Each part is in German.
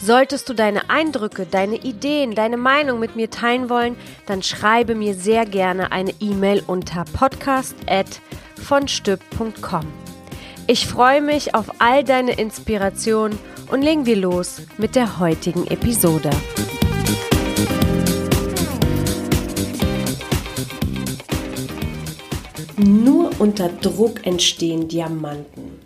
Solltest du deine Eindrücke, deine Ideen, deine Meinung mit mir teilen wollen, dann schreibe mir sehr gerne eine E-Mail unter podcast@vonstück.com. Ich freue mich auf all deine Inspirationen und legen wir los mit der heutigen Episode. Nur unter Druck entstehen Diamanten.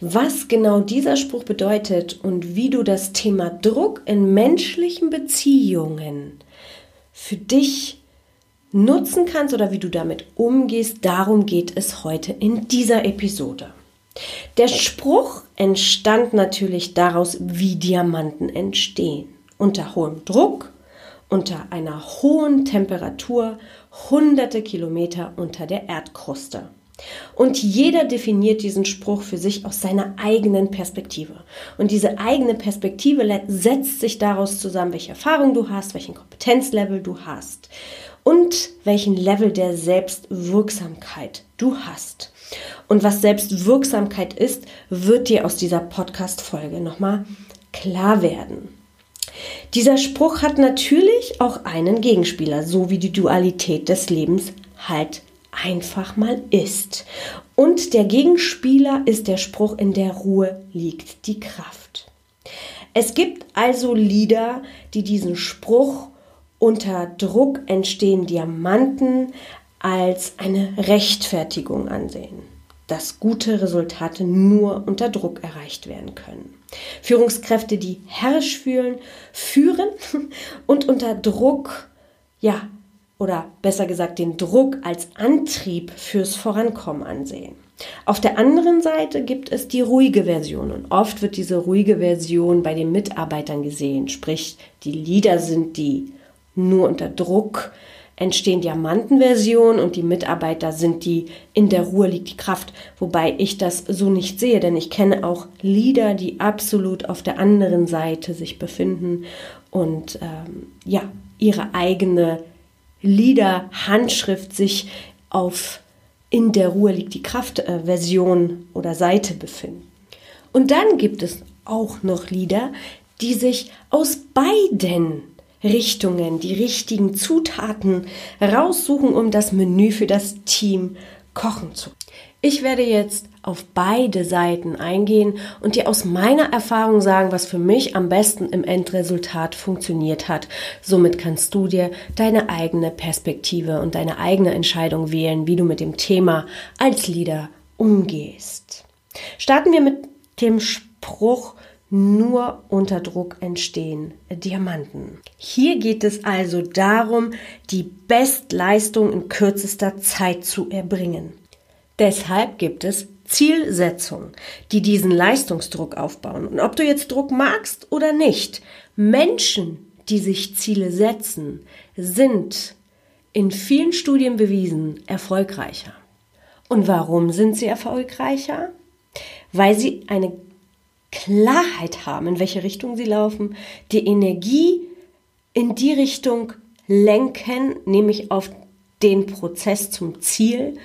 Was genau dieser Spruch bedeutet und wie du das Thema Druck in menschlichen Beziehungen für dich nutzen kannst oder wie du damit umgehst, darum geht es heute in dieser Episode. Der Spruch entstand natürlich daraus, wie Diamanten entstehen. Unter hohem Druck, unter einer hohen Temperatur, hunderte Kilometer unter der Erdkruste. Und jeder definiert diesen Spruch für sich aus seiner eigenen Perspektive. Und diese eigene Perspektive setzt sich daraus zusammen, welche Erfahrung du hast, welchen Kompetenzlevel du hast und welchen Level der Selbstwirksamkeit du hast. Und was Selbstwirksamkeit ist, wird dir aus dieser Podcast-Folge nochmal klar werden. Dieser Spruch hat natürlich auch einen Gegenspieler, so wie die Dualität des Lebens halt einfach mal ist. Und der Gegenspieler ist der Spruch, in der Ruhe liegt die Kraft. Es gibt also Lieder, die diesen Spruch unter Druck entstehen Diamanten als eine Rechtfertigung ansehen, dass gute Resultate nur unter Druck erreicht werden können. Führungskräfte, die herrisch fühlen, führen und unter Druck ja oder besser gesagt den Druck als Antrieb fürs Vorankommen ansehen. Auf der anderen Seite gibt es die ruhige Version und oft wird diese ruhige Version bei den Mitarbeitern gesehen, sprich die Lieder sind die nur unter Druck entstehen Diamantenversion und die Mitarbeiter sind die in der Ruhe liegt die Kraft, wobei ich das so nicht sehe, denn ich kenne auch Lieder, die absolut auf der anderen Seite sich befinden und ähm, ja ihre eigene Lieder, Handschrift sich auf in der Ruhe liegt die Kraft äh, Version oder Seite befinden. Und dann gibt es auch noch Lieder, die sich aus beiden Richtungen die richtigen Zutaten raussuchen, um das Menü für das Team kochen zu. Ich werde jetzt auf beide Seiten eingehen und dir aus meiner Erfahrung sagen, was für mich am besten im Endresultat funktioniert hat. Somit kannst du dir deine eigene Perspektive und deine eigene Entscheidung wählen, wie du mit dem Thema als Leader umgehst. Starten wir mit dem Spruch, nur unter Druck entstehen Diamanten. Hier geht es also darum, die Bestleistung in kürzester Zeit zu erbringen. Deshalb gibt es Zielsetzungen, die diesen Leistungsdruck aufbauen. Und ob du jetzt Druck magst oder nicht, Menschen, die sich Ziele setzen, sind in vielen Studien bewiesen erfolgreicher. Und warum sind sie erfolgreicher? Weil sie eine Klarheit haben, in welche Richtung sie laufen, die Energie in die Richtung lenken, nämlich auf den Prozess zum Ziel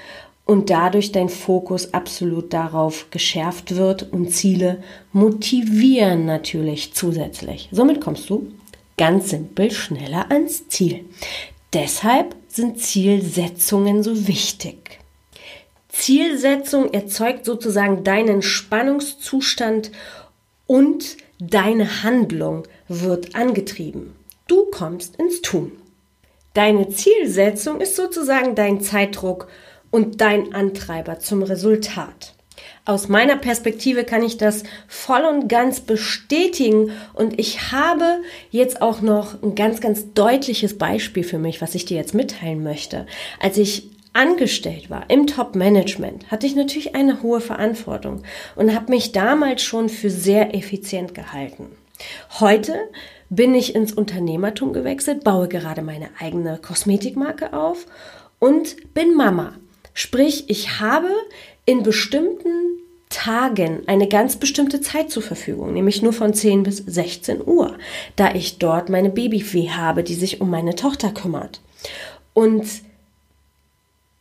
und dadurch dein Fokus absolut darauf geschärft wird und Ziele motivieren natürlich zusätzlich. Somit kommst du ganz simpel schneller ans Ziel. Deshalb sind Zielsetzungen so wichtig. Zielsetzung erzeugt sozusagen deinen Spannungszustand und deine Handlung wird angetrieben. Du kommst ins Tun. Deine Zielsetzung ist sozusagen dein Zeitdruck und dein Antreiber zum Resultat. Aus meiner Perspektive kann ich das voll und ganz bestätigen und ich habe jetzt auch noch ein ganz, ganz deutliches Beispiel für mich, was ich dir jetzt mitteilen möchte. Als ich angestellt war im Top-Management, hatte ich natürlich eine hohe Verantwortung und habe mich damals schon für sehr effizient gehalten. Heute bin ich ins Unternehmertum gewechselt, baue gerade meine eigene Kosmetikmarke auf und bin Mama. Sprich, ich habe in bestimmten Tagen eine ganz bestimmte Zeit zur Verfügung, nämlich nur von 10 bis 16 Uhr, da ich dort meine Babyfee habe, die sich um meine Tochter kümmert. Und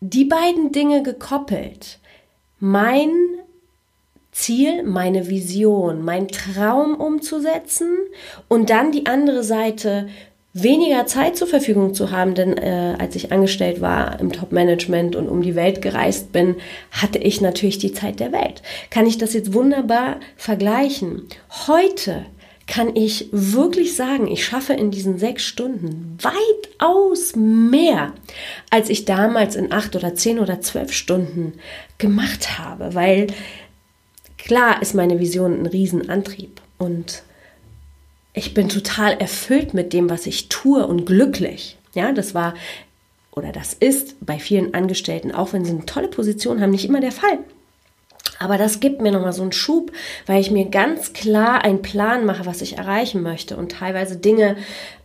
die beiden Dinge gekoppelt, mein Ziel, meine Vision, mein Traum umzusetzen und dann die andere Seite weniger Zeit zur Verfügung zu haben, denn äh, als ich angestellt war im Top-Management und um die Welt gereist bin, hatte ich natürlich die Zeit der Welt. Kann ich das jetzt wunderbar vergleichen? Heute kann ich wirklich sagen, ich schaffe in diesen sechs Stunden weitaus mehr, als ich damals in acht oder zehn oder zwölf Stunden gemacht habe, weil klar ist meine Vision ein Riesenantrieb und ich bin total erfüllt mit dem, was ich tue und glücklich. Ja, das war oder das ist bei vielen Angestellten, auch wenn sie eine tolle Position haben, nicht immer der Fall. Aber das gibt mir nochmal so einen Schub, weil ich mir ganz klar einen Plan mache, was ich erreichen möchte und teilweise Dinge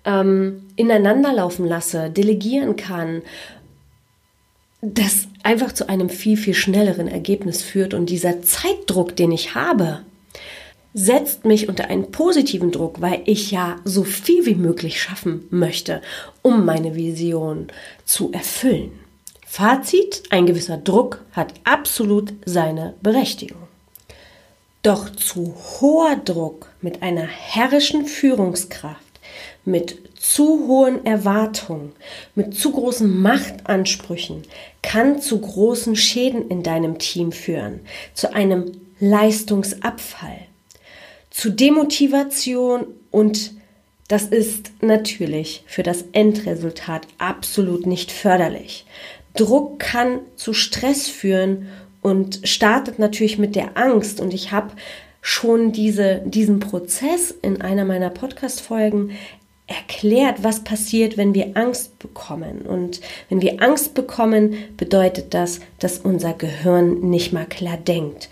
ähm, ineinander laufen lasse, delegieren kann, das einfach zu einem viel, viel schnelleren Ergebnis führt. Und dieser Zeitdruck, den ich habe, setzt mich unter einen positiven Druck, weil ich ja so viel wie möglich schaffen möchte, um meine Vision zu erfüllen. Fazit, ein gewisser Druck hat absolut seine Berechtigung. Doch zu hoher Druck mit einer herrischen Führungskraft, mit zu hohen Erwartungen, mit zu großen Machtansprüchen kann zu großen Schäden in deinem Team führen, zu einem Leistungsabfall zu Demotivation und das ist natürlich für das Endresultat absolut nicht förderlich. Druck kann zu Stress führen und startet natürlich mit der Angst. Und ich habe schon diese, diesen Prozess in einer meiner Podcast-Folgen erklärt, was passiert, wenn wir Angst bekommen. Und wenn wir Angst bekommen, bedeutet das, dass unser Gehirn nicht mal klar denkt.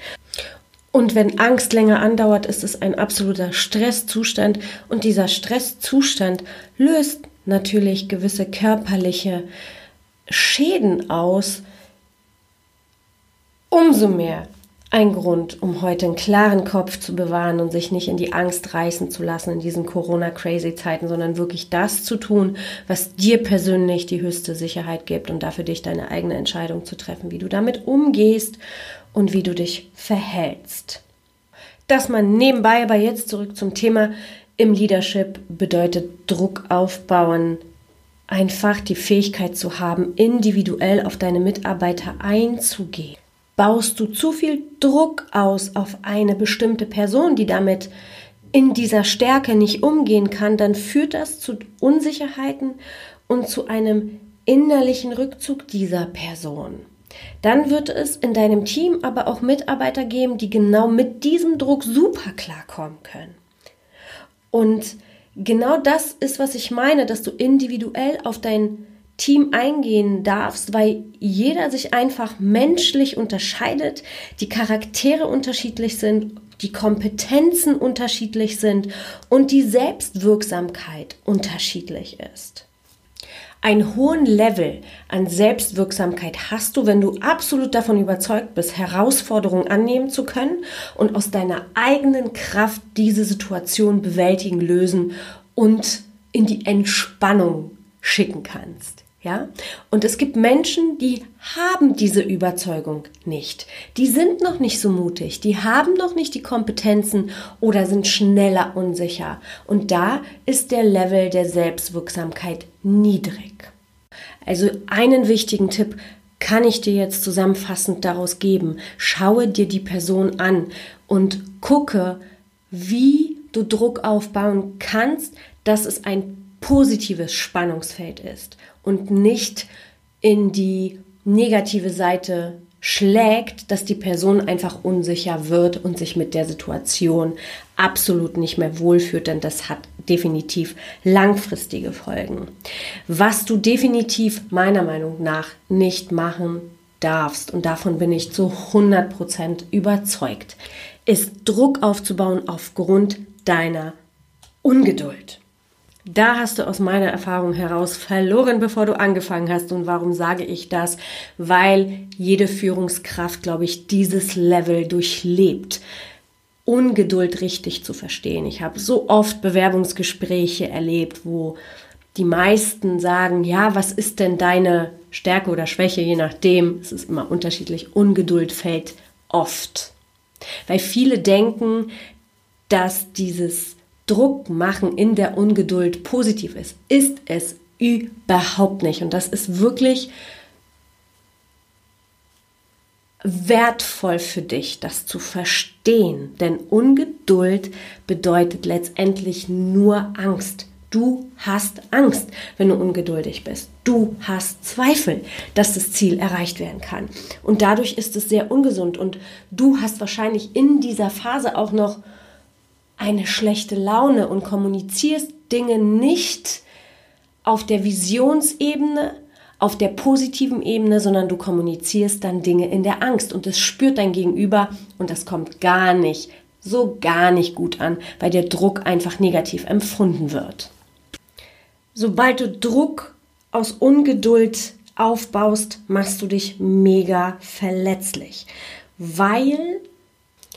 Und wenn Angst länger andauert, ist es ein absoluter Stresszustand. Und dieser Stresszustand löst natürlich gewisse körperliche Schäden aus. Umso mehr ein Grund, um heute einen klaren Kopf zu bewahren und sich nicht in die Angst reißen zu lassen in diesen Corona-Crazy-Zeiten, sondern wirklich das zu tun, was dir persönlich die höchste Sicherheit gibt und dafür dich deine eigene Entscheidung zu treffen, wie du damit umgehst und wie du dich verhältst. Dass man nebenbei, aber jetzt zurück zum Thema, im Leadership bedeutet Druck aufbauen, einfach die Fähigkeit zu haben, individuell auf deine Mitarbeiter einzugehen. Baust du zu viel Druck aus auf eine bestimmte Person, die damit in dieser Stärke nicht umgehen kann, dann führt das zu Unsicherheiten und zu einem innerlichen Rückzug dieser Person. Dann wird es in deinem Team aber auch Mitarbeiter geben, die genau mit diesem Druck super klarkommen können. Und genau das ist, was ich meine, dass du individuell auf dein Team eingehen darfst, weil jeder sich einfach menschlich unterscheidet, die Charaktere unterschiedlich sind, die Kompetenzen unterschiedlich sind und die Selbstwirksamkeit unterschiedlich ist einen hohen Level an Selbstwirksamkeit hast du, wenn du absolut davon überzeugt bist, Herausforderungen annehmen zu können und aus deiner eigenen Kraft diese Situation bewältigen, lösen und in die Entspannung schicken kannst. Ja? Und es gibt Menschen, die haben diese Überzeugung nicht. Die sind noch nicht so mutig, die haben noch nicht die Kompetenzen oder sind schneller unsicher. Und da ist der Level der Selbstwirksamkeit niedrig. Also einen wichtigen Tipp kann ich dir jetzt zusammenfassend daraus geben. Schaue dir die Person an und gucke, wie du Druck aufbauen kannst, dass es ein positives Spannungsfeld ist und nicht in die negative Seite schlägt, dass die Person einfach unsicher wird und sich mit der Situation absolut nicht mehr wohlfühlt, denn das hat definitiv langfristige Folgen. Was du definitiv meiner Meinung nach nicht machen darfst, und davon bin ich zu 100% überzeugt, ist Druck aufzubauen aufgrund deiner Ungeduld. Da hast du aus meiner Erfahrung heraus verloren, bevor du angefangen hast. Und warum sage ich das? Weil jede Führungskraft, glaube ich, dieses Level durchlebt. Ungeduld richtig zu verstehen. Ich habe so oft Bewerbungsgespräche erlebt, wo die meisten sagen, ja, was ist denn deine Stärke oder Schwäche, je nachdem, es ist immer unterschiedlich, Ungeduld fällt oft. Weil viele denken, dass dieses Druck machen in der Ungeduld positiv ist. Ist es überhaupt nicht. Und das ist wirklich wertvoll für dich, das zu verstehen. Denn Ungeduld bedeutet letztendlich nur Angst. Du hast Angst, wenn du ungeduldig bist. Du hast Zweifel, dass das Ziel erreicht werden kann. Und dadurch ist es sehr ungesund. Und du hast wahrscheinlich in dieser Phase auch noch eine schlechte Laune und kommunizierst Dinge nicht auf der Visionsebene, auf der positiven Ebene, sondern du kommunizierst dann Dinge in der Angst und das spürt dein Gegenüber und das kommt gar nicht, so gar nicht gut an, weil der Druck einfach negativ empfunden wird. Sobald du Druck aus Ungeduld aufbaust, machst du dich mega verletzlich, weil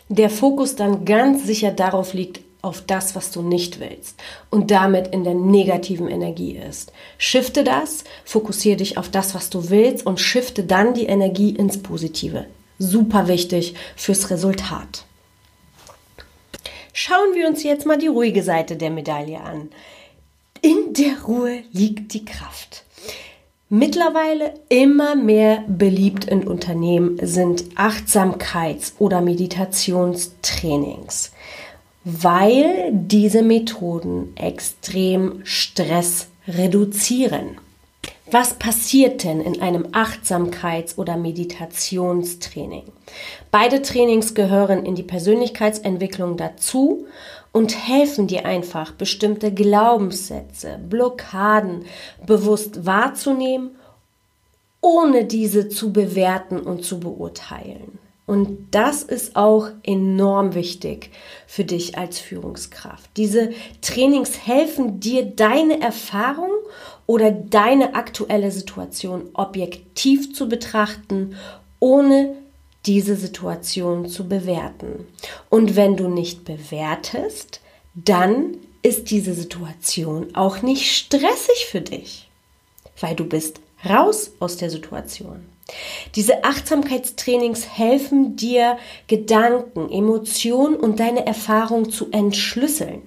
der Fokus dann ganz sicher darauf liegt, auf das, was du nicht willst und damit in der negativen Energie ist. Shifte das, fokussiere dich auf das, was du willst und shifte dann die Energie ins Positive. Super wichtig fürs Resultat. Schauen wir uns jetzt mal die ruhige Seite der Medaille an. In der Ruhe liegt die Kraft. Mittlerweile immer mehr beliebt in Unternehmen sind Achtsamkeits- oder Meditationstrainings, weil diese Methoden extrem Stress reduzieren. Was passiert denn in einem Achtsamkeits- oder Meditationstraining? Beide Trainings gehören in die Persönlichkeitsentwicklung dazu und helfen dir einfach, bestimmte Glaubenssätze, Blockaden bewusst wahrzunehmen, ohne diese zu bewerten und zu beurteilen. Und das ist auch enorm wichtig für dich als Führungskraft. Diese Trainings helfen dir, deine Erfahrung oder deine aktuelle Situation objektiv zu betrachten, ohne diese Situation zu bewerten. Und wenn du nicht bewertest, dann ist diese Situation auch nicht stressig für dich, weil du bist raus aus der Situation. Diese Achtsamkeitstrainings helfen dir, Gedanken, Emotionen und deine Erfahrung zu entschlüsseln.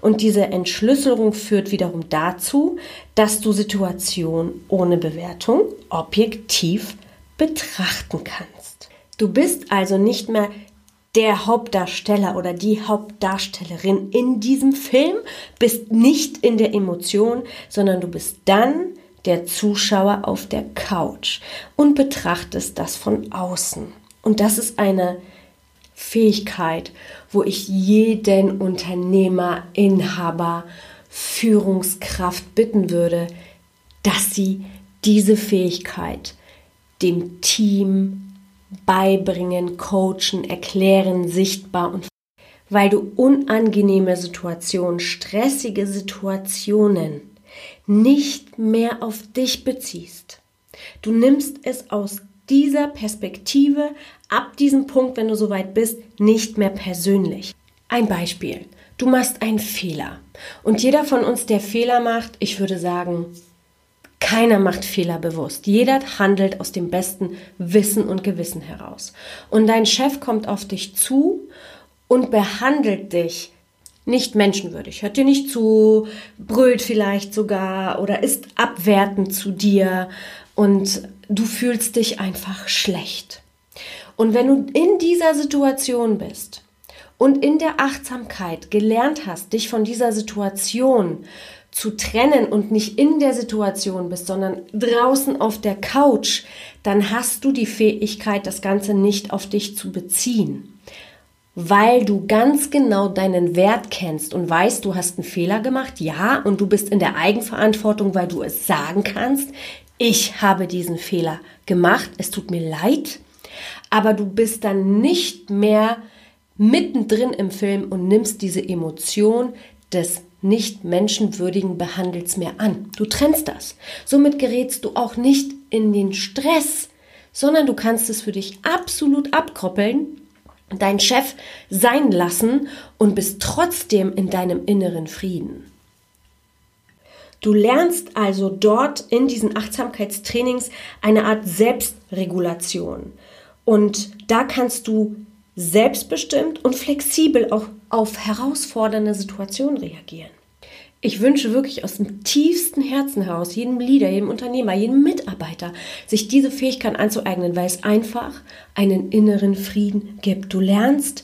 Und diese Entschlüsselung führt wiederum dazu, dass du Situationen ohne Bewertung objektiv betrachten kannst. Du bist also nicht mehr der Hauptdarsteller oder die Hauptdarstellerin in diesem Film, bist nicht in der Emotion, sondern du bist dann der Zuschauer auf der Couch und betrachtest das von außen. Und das ist eine Fähigkeit, wo ich jeden Unternehmer, Inhaber, Führungskraft bitten würde, dass sie diese Fähigkeit dem Team beibringen, coachen, erklären, sichtbar und weil du unangenehme Situationen, stressige Situationen nicht mehr auf dich beziehst. Du nimmst es aus dieser Perspektive ab diesem Punkt, wenn du soweit bist, nicht mehr persönlich. Ein Beispiel. Du machst einen Fehler. Und jeder von uns, der Fehler macht, ich würde sagen, keiner macht Fehler bewusst. Jeder handelt aus dem besten Wissen und Gewissen heraus. Und dein Chef kommt auf dich zu und behandelt dich nicht menschenwürdig, hört dir nicht zu, brüllt vielleicht sogar oder ist abwertend zu dir und du fühlst dich einfach schlecht. Und wenn du in dieser Situation bist und in der Achtsamkeit gelernt hast, dich von dieser Situation zu trennen und nicht in der Situation bist, sondern draußen auf der Couch, dann hast du die Fähigkeit, das Ganze nicht auf dich zu beziehen. Weil du ganz genau deinen Wert kennst und weißt, du hast einen Fehler gemacht, ja, und du bist in der Eigenverantwortung, weil du es sagen kannst, ich habe diesen Fehler gemacht, es tut mir leid, aber du bist dann nicht mehr mittendrin im Film und nimmst diese Emotion des nicht menschenwürdigen Behandels mehr an. Du trennst das. Somit gerätst du auch nicht in den Stress, sondern du kannst es für dich absolut abkoppeln, deinen Chef sein lassen und bist trotzdem in deinem inneren Frieden. Du lernst also dort in diesen Achtsamkeitstrainings eine Art Selbstregulation. Und da kannst du selbstbestimmt und flexibel auch auf herausfordernde Situationen reagieren. Ich wünsche wirklich aus dem tiefsten Herzen heraus jedem Leader, jedem Unternehmer, jedem Mitarbeiter, sich diese Fähigkeit anzueignen, weil es einfach einen inneren Frieden gibt. Du lernst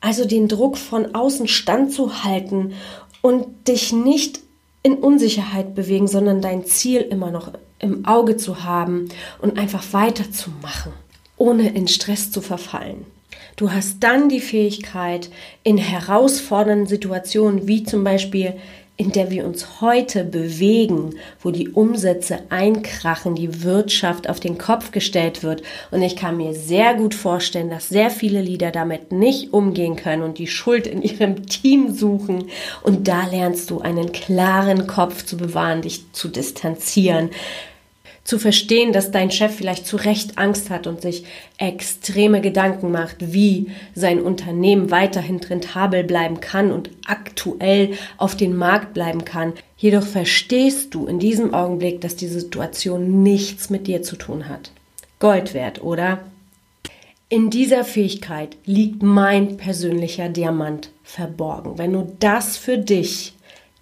also den Druck von außen standzuhalten und dich nicht in Unsicherheit bewegen, sondern dein Ziel immer noch im Auge zu haben und einfach weiterzumachen, ohne in Stress zu verfallen. Du hast dann die Fähigkeit, in herausfordernden Situationen, wie zum Beispiel in der wir uns heute bewegen, wo die Umsätze einkrachen, die Wirtschaft auf den Kopf gestellt wird. Und ich kann mir sehr gut vorstellen, dass sehr viele Lieder damit nicht umgehen können und die Schuld in ihrem Team suchen. Und da lernst du einen klaren Kopf zu bewahren, dich zu distanzieren, zu verstehen, dass dein Chef vielleicht zu Recht Angst hat und sich extreme Gedanken macht, wie sein Unternehmen weiterhin rentabel bleiben kann und aktuell auf den Markt bleiben kann. Jedoch verstehst du in diesem Augenblick, dass die Situation nichts mit dir zu tun hat. Gold wert, oder? In dieser Fähigkeit liegt mein persönlicher Diamant verborgen. Wenn du das für dich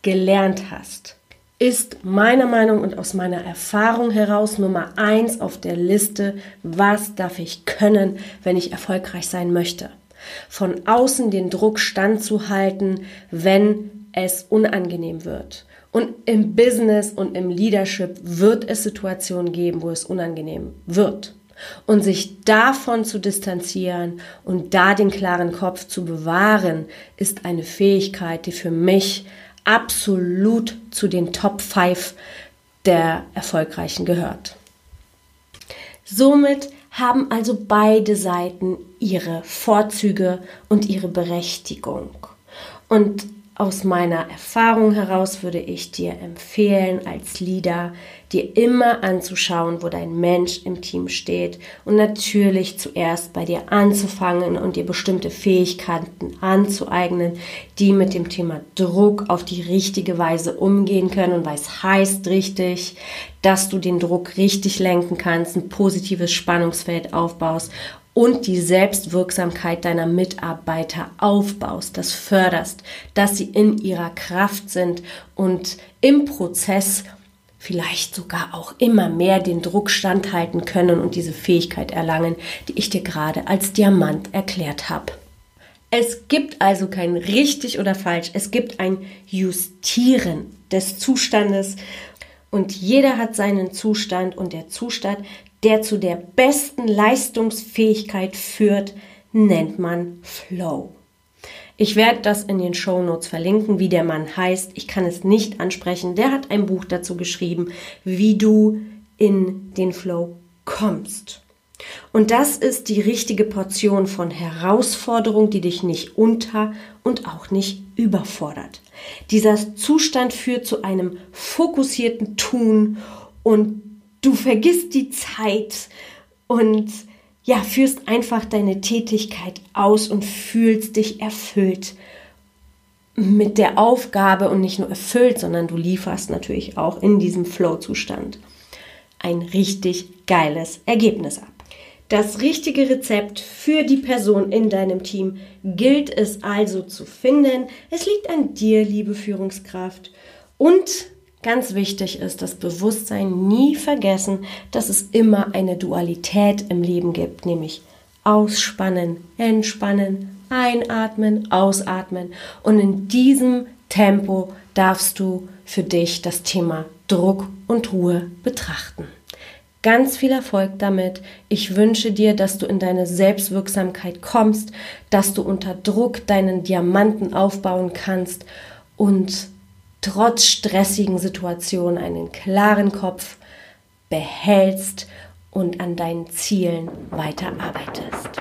gelernt hast, ist meiner Meinung und aus meiner Erfahrung heraus Nummer eins auf der Liste, was darf ich können, wenn ich erfolgreich sein möchte. Von außen den Druck standzuhalten, wenn es unangenehm wird. Und im Business und im Leadership wird es Situationen geben, wo es unangenehm wird. Und sich davon zu distanzieren und da den klaren Kopf zu bewahren, ist eine Fähigkeit, die für mich absolut zu den Top 5 der Erfolgreichen gehört. Somit haben also beide Seiten ihre Vorzüge und ihre Berechtigung. Und aus meiner Erfahrung heraus würde ich dir empfehlen, als Leader dir immer anzuschauen, wo dein Mensch im Team steht und natürlich zuerst bei dir anzufangen und dir bestimmte Fähigkeiten anzueignen, die mit dem Thema Druck auf die richtige Weise umgehen können. Und was heißt richtig, dass du den Druck richtig lenken kannst, ein positives Spannungsfeld aufbaust und die Selbstwirksamkeit deiner Mitarbeiter aufbaust, das förderst, dass sie in ihrer Kraft sind und im Prozess vielleicht sogar auch immer mehr den Druck standhalten können und diese Fähigkeit erlangen, die ich dir gerade als Diamant erklärt habe. Es gibt also kein richtig oder falsch, es gibt ein Justieren des Zustandes. Und jeder hat seinen Zustand und der Zustand, der zu der besten Leistungsfähigkeit führt, nennt man Flow. Ich werde das in den Show Notes verlinken, wie der Mann heißt. Ich kann es nicht ansprechen. Der hat ein Buch dazu geschrieben, wie du in den Flow kommst. Und das ist die richtige Portion von Herausforderung, die dich nicht unter und auch nicht überfordert. Dieser Zustand führt zu einem fokussierten Tun und du vergisst die Zeit und ja, führst einfach deine Tätigkeit aus und fühlst dich erfüllt mit der Aufgabe und nicht nur erfüllt, sondern du lieferst natürlich auch in diesem Flow-Zustand ein richtig geiles Ergebnis ab. Das richtige Rezept für die Person in deinem Team gilt es also zu finden. Es liegt an dir, liebe Führungskraft. Und Ganz wichtig ist das Bewusstsein nie vergessen, dass es immer eine Dualität im Leben gibt, nämlich ausspannen, entspannen, einatmen, ausatmen. Und in diesem Tempo darfst du für dich das Thema Druck und Ruhe betrachten. Ganz viel Erfolg damit. Ich wünsche dir, dass du in deine Selbstwirksamkeit kommst, dass du unter Druck deinen Diamanten aufbauen kannst und trotz stressigen Situationen einen klaren Kopf behältst und an deinen Zielen weiterarbeitest.